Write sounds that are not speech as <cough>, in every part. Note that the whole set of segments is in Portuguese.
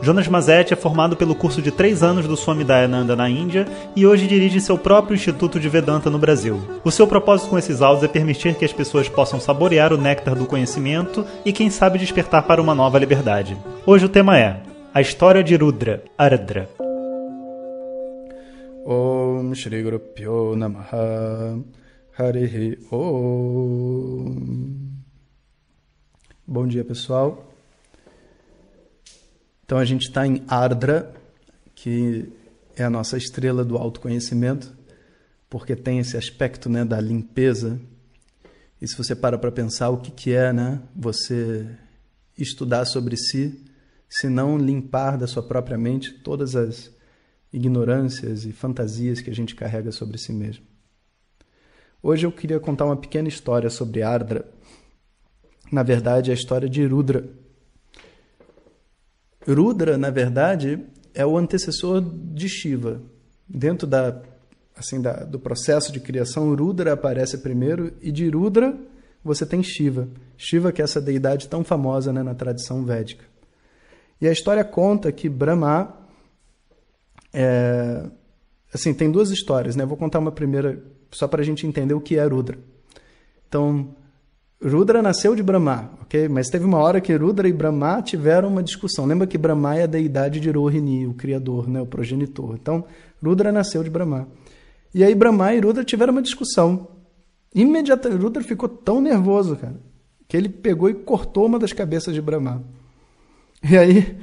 Jonas Mazetti é formado pelo curso de três anos do Swami Dayananda na Índia e hoje dirige seu próprio Instituto de Vedanta no Brasil. O seu propósito com esses áudios é permitir que as pessoas possam saborear o néctar do conhecimento e, quem sabe, despertar para uma nova liberdade. Hoje o tema é a história de Rudra, Ardra. Om Shri Guru Pyo Namaha Harihi Om Bom dia pessoal Então a gente está em Ardra que é a nossa estrela do autoconhecimento porque tem esse aspecto né, da limpeza e se você para para pensar o que, que é né, você estudar sobre si se não limpar da sua própria mente todas as ignorâncias e fantasias que a gente carrega sobre si mesmo. Hoje eu queria contar uma pequena história sobre Ardra. Na verdade, é a história de Rudra. Rudra, na verdade, é o antecessor de Shiva. Dentro da, assim, da, do processo de criação, Rudra aparece primeiro e de Rudra você tem Shiva. Shiva que é essa deidade tão famosa né, na tradição védica. E a história conta que Brahma é, assim, tem duas histórias, né? Vou contar uma primeira só para a gente entender o que é Rudra. Então, Rudra nasceu de Brahma, ok? Mas teve uma hora que Rudra e Brahma tiveram uma discussão. Lembra que Brahma é a deidade de Rohini, o criador, né? o progenitor. Então, Rudra nasceu de Brahma. E aí Brahma e Rudra tiveram uma discussão. Imediatamente, Rudra ficou tão nervoso, cara, que ele pegou e cortou uma das cabeças de Brahma. E aí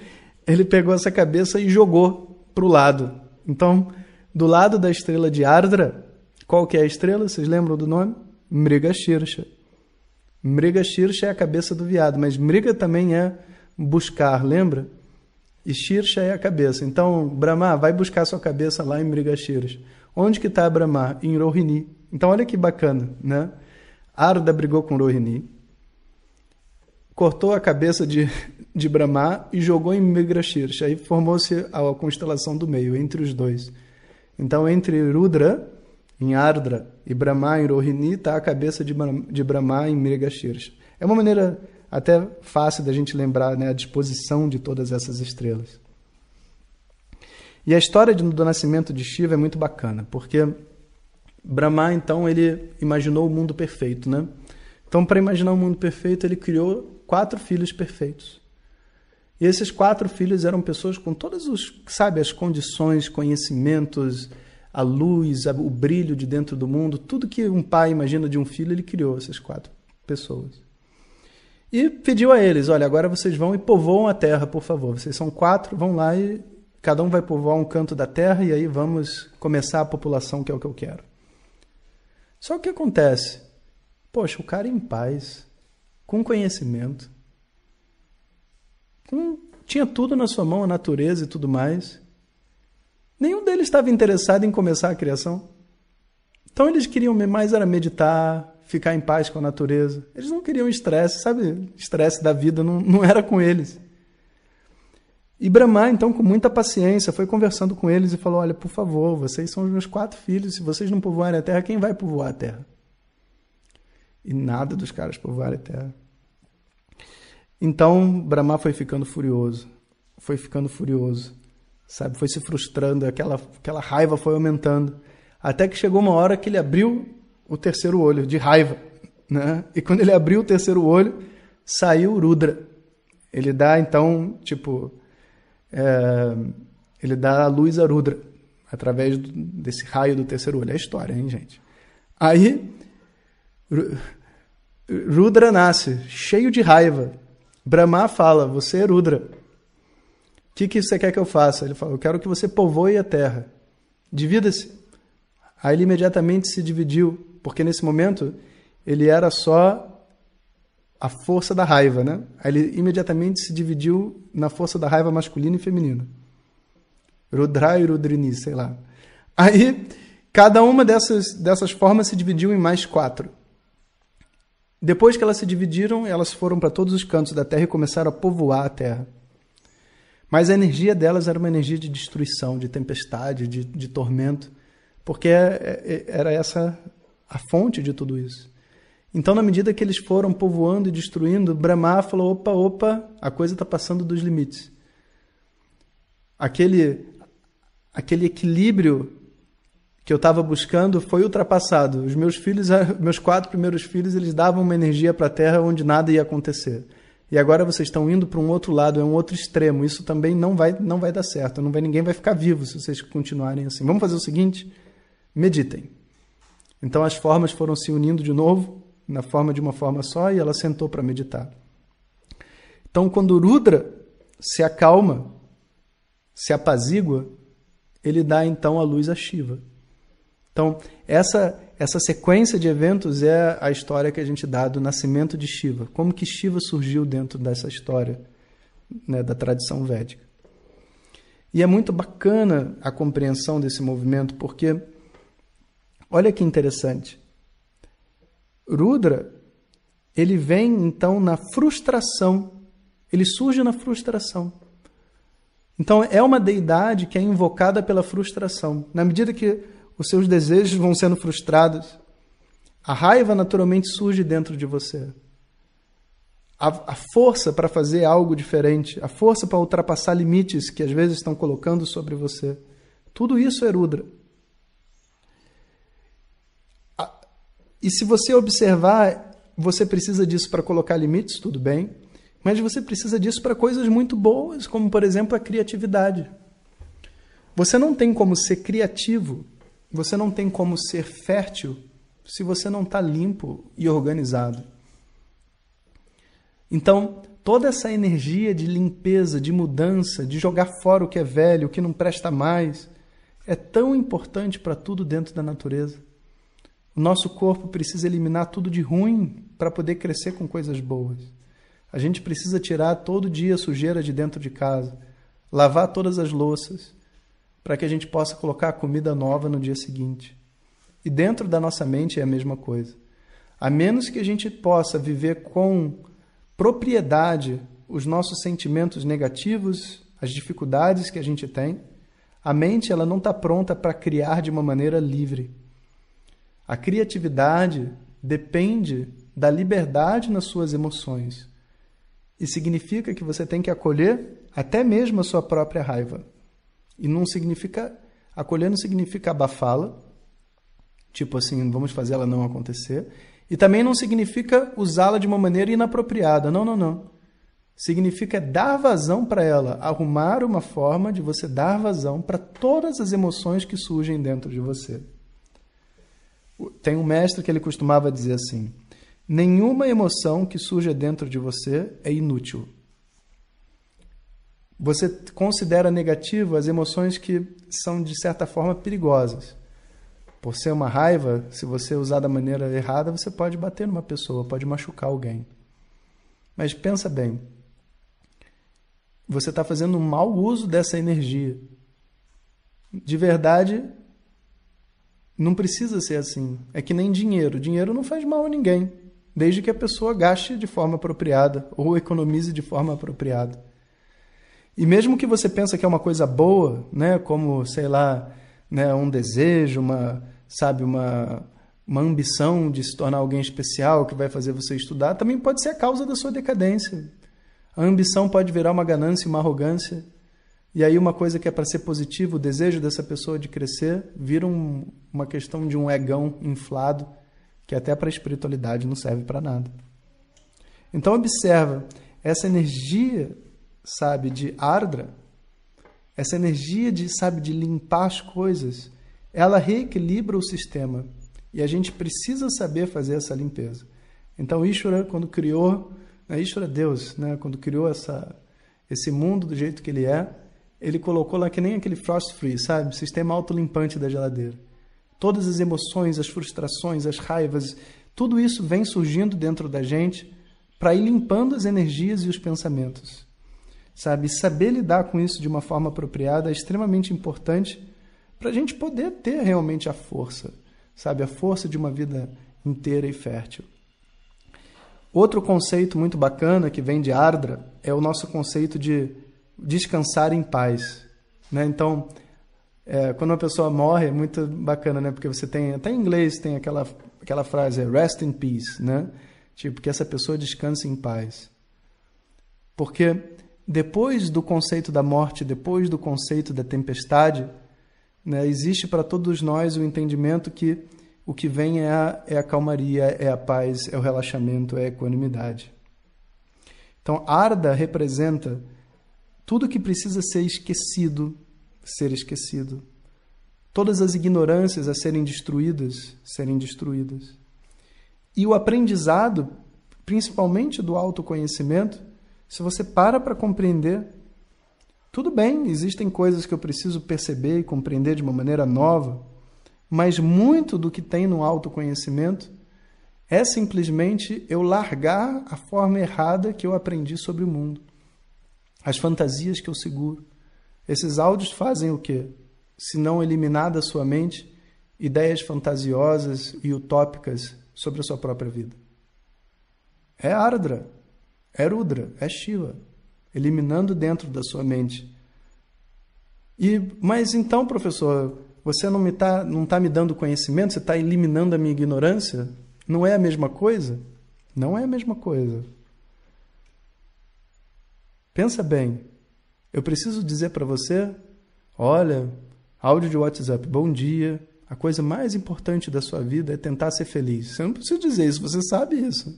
ele pegou essa cabeça e jogou para o lado. Então, do lado da estrela de Ardra, qual que é a estrela? Vocês lembram do nome? Mrigashirsha. Mrigashirsha é a cabeça do viado, mas Mriga também é buscar, lembra? E Shirsha é a cabeça. Então, Brahma, vai buscar sua cabeça lá em Mrigashirsha. Onde que está Brahma? Em Rohini. Então, olha que bacana, né? Arda brigou com Rohini, cortou a cabeça de, <laughs> de Brahma e jogou em Migrashirsha. Aí formou-se a constelação do meio, entre os dois. Então, entre Rudra, em Ardra, e Brahma, em Rohini, está a cabeça de, de Brahma em Mrigashirsha. É uma maneira até fácil da gente lembrar né, a disposição de todas essas estrelas. E a história do nascimento de Shiva é muito bacana, porque Brahma, então, ele imaginou o mundo perfeito, né? Então, para imaginar o um mundo perfeito, ele criou quatro filhos perfeitos. E esses quatro filhos eram pessoas com todas os, sabe, as condições, conhecimentos, a luz, o brilho de dentro do mundo, tudo que um pai imagina de um filho, ele criou essas quatro pessoas. E pediu a eles: olha, agora vocês vão e povoam a terra, por favor. Vocês são quatro, vão lá e cada um vai povoar um canto da terra e aí vamos começar a população, que é o que eu quero. Só o que acontece? Poxa, o cara em paz, com conhecimento, com, tinha tudo na sua mão, a natureza e tudo mais. Nenhum deles estava interessado em começar a criação. Então eles queriam mais era meditar, ficar em paz com a natureza. Eles não queriam estresse, sabe? Estresse da vida não, não era com eles. E Brahma, então, com muita paciência, foi conversando com eles e falou: Olha, por favor, vocês são os meus quatro filhos. Se vocês não povoarem a terra, quem vai povoar a terra? E nada dos caras povoarem a terra. Então, Brahma foi ficando furioso. Foi ficando furioso. Sabe? Foi se frustrando. Aquela, aquela raiva foi aumentando. Até que chegou uma hora que ele abriu o terceiro olho, de raiva. Né? E quando ele abriu o terceiro olho, saiu Rudra. Ele dá, então, tipo é, ele dá a luz a Rudra, através desse raio do terceiro olho. É história, hein, gente? Aí, Rudra nasce, cheio de raiva. Brahma fala: Você é Rudra. O que, que você quer que eu faça? Ele fala: Eu quero que você povoe a terra. Divida-se. Aí ele imediatamente se dividiu, porque nesse momento ele era só a força da raiva, né? Aí ele imediatamente se dividiu na força da raiva masculina e feminina. Rudra e Rudrini, sei lá. Aí, cada uma dessas, dessas formas se dividiu em mais quatro. Depois que elas se dividiram, elas foram para todos os cantos da Terra e começaram a povoar a Terra. Mas a energia delas era uma energia de destruição, de tempestade, de, de tormento, porque é, é, era essa a fonte de tudo isso. Então, na medida que eles foram povoando e destruindo, Brahma falou: opa, opa, a coisa está passando dos limites. Aquele, aquele equilíbrio que eu estava buscando foi ultrapassado. Os meus filhos, <laughs> meus quatro primeiros filhos, eles davam uma energia para a Terra onde nada ia acontecer. E agora vocês estão indo para um outro lado, é um outro extremo. Isso também não vai, não vai dar certo. Não vai, ninguém vai ficar vivo se vocês continuarem assim. Vamos fazer o seguinte: meditem. Então as formas foram se unindo de novo, na forma de uma forma só, e ela sentou para meditar. Então, quando Rudra se acalma, se apazigua, ele dá então a luz a Shiva. Então, essa, essa sequência de eventos é a história que a gente dá do nascimento de Shiva. Como que Shiva surgiu dentro dessa história né, da tradição védica. E é muito bacana a compreensão desse movimento, porque olha que interessante. Rudra, ele vem então na frustração, ele surge na frustração. Então é uma deidade que é invocada pela frustração. Na medida que os seus desejos vão sendo frustrados. A raiva naturalmente surge dentro de você. A, a força para fazer algo diferente, a força para ultrapassar limites que às vezes estão colocando sobre você. Tudo isso é Rudra. E se você observar, você precisa disso para colocar limites, tudo bem, mas você precisa disso para coisas muito boas, como por exemplo a criatividade. Você não tem como ser criativo você não tem como ser fértil se você não está limpo e organizado. Então, toda essa energia de limpeza, de mudança, de jogar fora o que é velho, o que não presta mais, é tão importante para tudo dentro da natureza. O nosso corpo precisa eliminar tudo de ruim para poder crescer com coisas boas. A gente precisa tirar todo dia a sujeira de dentro de casa, lavar todas as louças, para que a gente possa colocar a comida nova no dia seguinte. E dentro da nossa mente é a mesma coisa. A menos que a gente possa viver com propriedade os nossos sentimentos negativos, as dificuldades que a gente tem, a mente ela não está pronta para criar de uma maneira livre. A criatividade depende da liberdade nas suas emoções. E significa que você tem que acolher até mesmo a sua própria raiva. E não significa. Acolher não significa abafá-la, tipo assim, vamos fazer ela não acontecer. E também não significa usá-la de uma maneira inapropriada. Não, não, não. Significa dar vazão para ela, arrumar uma forma de você dar vazão para todas as emoções que surgem dentro de você. Tem um mestre que ele costumava dizer assim: nenhuma emoção que surja dentro de você é inútil. Você considera negativo as emoções que são, de certa forma, perigosas. Por ser uma raiva, se você usar da maneira errada, você pode bater numa pessoa, pode machucar alguém. Mas pensa bem, você está fazendo um mau uso dessa energia. De verdade, não precisa ser assim. É que nem dinheiro. Dinheiro não faz mal a ninguém, desde que a pessoa gaste de forma apropriada ou economize de forma apropriada. E mesmo que você pensa que é uma coisa boa, né, como, sei lá, né, um desejo, uma, sabe, uma, uma ambição de se tornar alguém especial que vai fazer você estudar, também pode ser a causa da sua decadência. A ambição pode virar uma ganância, uma arrogância. E aí uma coisa que é para ser positiva, o desejo dessa pessoa de crescer, vira um, uma questão de um egão inflado, que até para a espiritualidade não serve para nada. Então observa, essa energia sabe, de ardra, essa energia de, sabe, de limpar as coisas, ela reequilibra o sistema. E a gente precisa saber fazer essa limpeza. Então, Ishvara, quando criou, né, Ishvara Deus, né, quando criou essa, esse mundo do jeito que ele é, ele colocou lá que nem aquele frost free, sabe? Sistema autolimpante da geladeira. Todas as emoções, as frustrações, as raivas, tudo isso vem surgindo dentro da gente para ir limpando as energias e os pensamentos sabe? Saber lidar com isso de uma forma apropriada é extremamente importante para a gente poder ter realmente a força, sabe? A força de uma vida inteira e fértil. Outro conceito muito bacana que vem de Ardra é o nosso conceito de descansar em paz. Né? Então, é, quando uma pessoa morre é muito bacana, né? Porque você tem, até em inglês tem aquela, aquela frase, rest in peace, né? Tipo, que essa pessoa descanse em paz. Porque depois do conceito da morte, depois do conceito da tempestade, né, existe para todos nós o entendimento que o que vem é a, é a calmaria, é a paz, é o relaxamento, é a equanimidade. Então, Arda representa tudo que precisa ser esquecido, ser esquecido. Todas as ignorâncias a serem destruídas, serem destruídas. E o aprendizado, principalmente do autoconhecimento, se você para para compreender, tudo bem, existem coisas que eu preciso perceber e compreender de uma maneira nova, mas muito do que tem no autoconhecimento é simplesmente eu largar a forma errada que eu aprendi sobre o mundo, as fantasias que eu seguro. Esses áudios fazem o quê? Se não eliminar da sua mente ideias fantasiosas e utópicas sobre a sua própria vida. É Ardra, é Rudra, é Shiva, eliminando dentro da sua mente. E, mas então, professor, você não está não tá me dando conhecimento, você está eliminando a minha ignorância? Não é a mesma coisa? Não é a mesma coisa. Pensa bem. Eu preciso dizer para você: olha, áudio de WhatsApp, bom dia. A coisa mais importante da sua vida é tentar ser feliz. Você não precisa dizer isso, você sabe isso.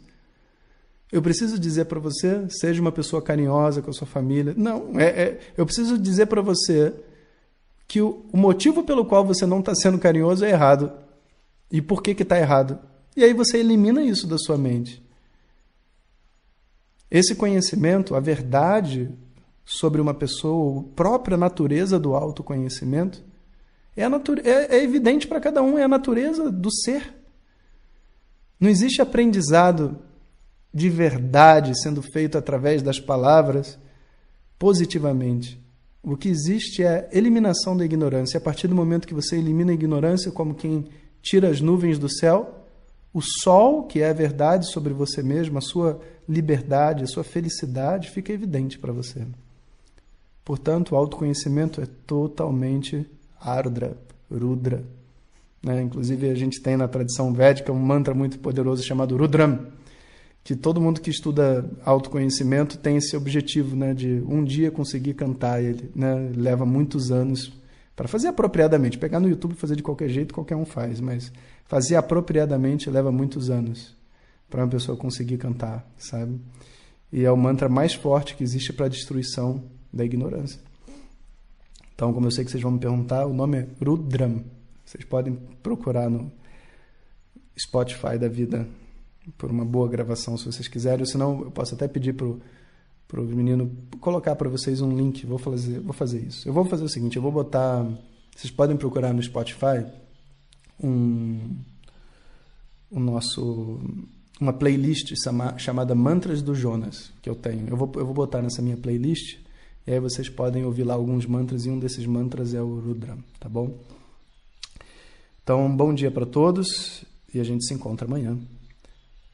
Eu preciso dizer para você, seja uma pessoa carinhosa com a sua família. Não, é, é eu preciso dizer para você que o, o, motivo pelo qual você não está sendo carinhoso é errado. E por que está errado? E aí você elimina isso da sua mente. Esse conhecimento, a verdade sobre uma pessoa, a própria natureza do autoconhecimento, é, é, é evidente para cada um, é a natureza do ser. Não existe aprendizado de verdade sendo feito através das palavras positivamente. O que existe é eliminação da ignorância. A partir do momento que você elimina a ignorância, como quem tira as nuvens do céu, o sol, que é a verdade sobre você mesmo, a sua liberdade, a sua felicidade, fica evidente para você. Portanto, o autoconhecimento é totalmente ardra, rudra. Né? Inclusive, a gente tem na tradição védica um mantra muito poderoso chamado Rudram, que todo mundo que estuda autoconhecimento tem esse objetivo, né, de um dia conseguir cantar ele, né, leva muitos anos para fazer apropriadamente, pegar no YouTube e fazer de qualquer jeito, qualquer um faz, mas fazer apropriadamente leva muitos anos para uma pessoa conseguir cantar, sabe? E é o mantra mais forte que existe para a destruição da ignorância. Então, como eu sei que vocês vão me perguntar, o nome é Rudram. Vocês podem procurar no Spotify da vida por uma boa gravação, se vocês quiserem. Ou senão, eu posso até pedir pro pro menino colocar para vocês um link. Vou fazer, vou fazer isso. Eu vou fazer o seguinte, eu vou botar, vocês podem procurar no Spotify um o nosso uma playlist chama, chamada Mantras do Jonas, que eu tenho. Eu vou, eu vou botar nessa minha playlist e aí vocês podem ouvir lá alguns mantras e um desses mantras é o Rudra, tá bom? Então, bom dia para todos e a gente se encontra amanhã.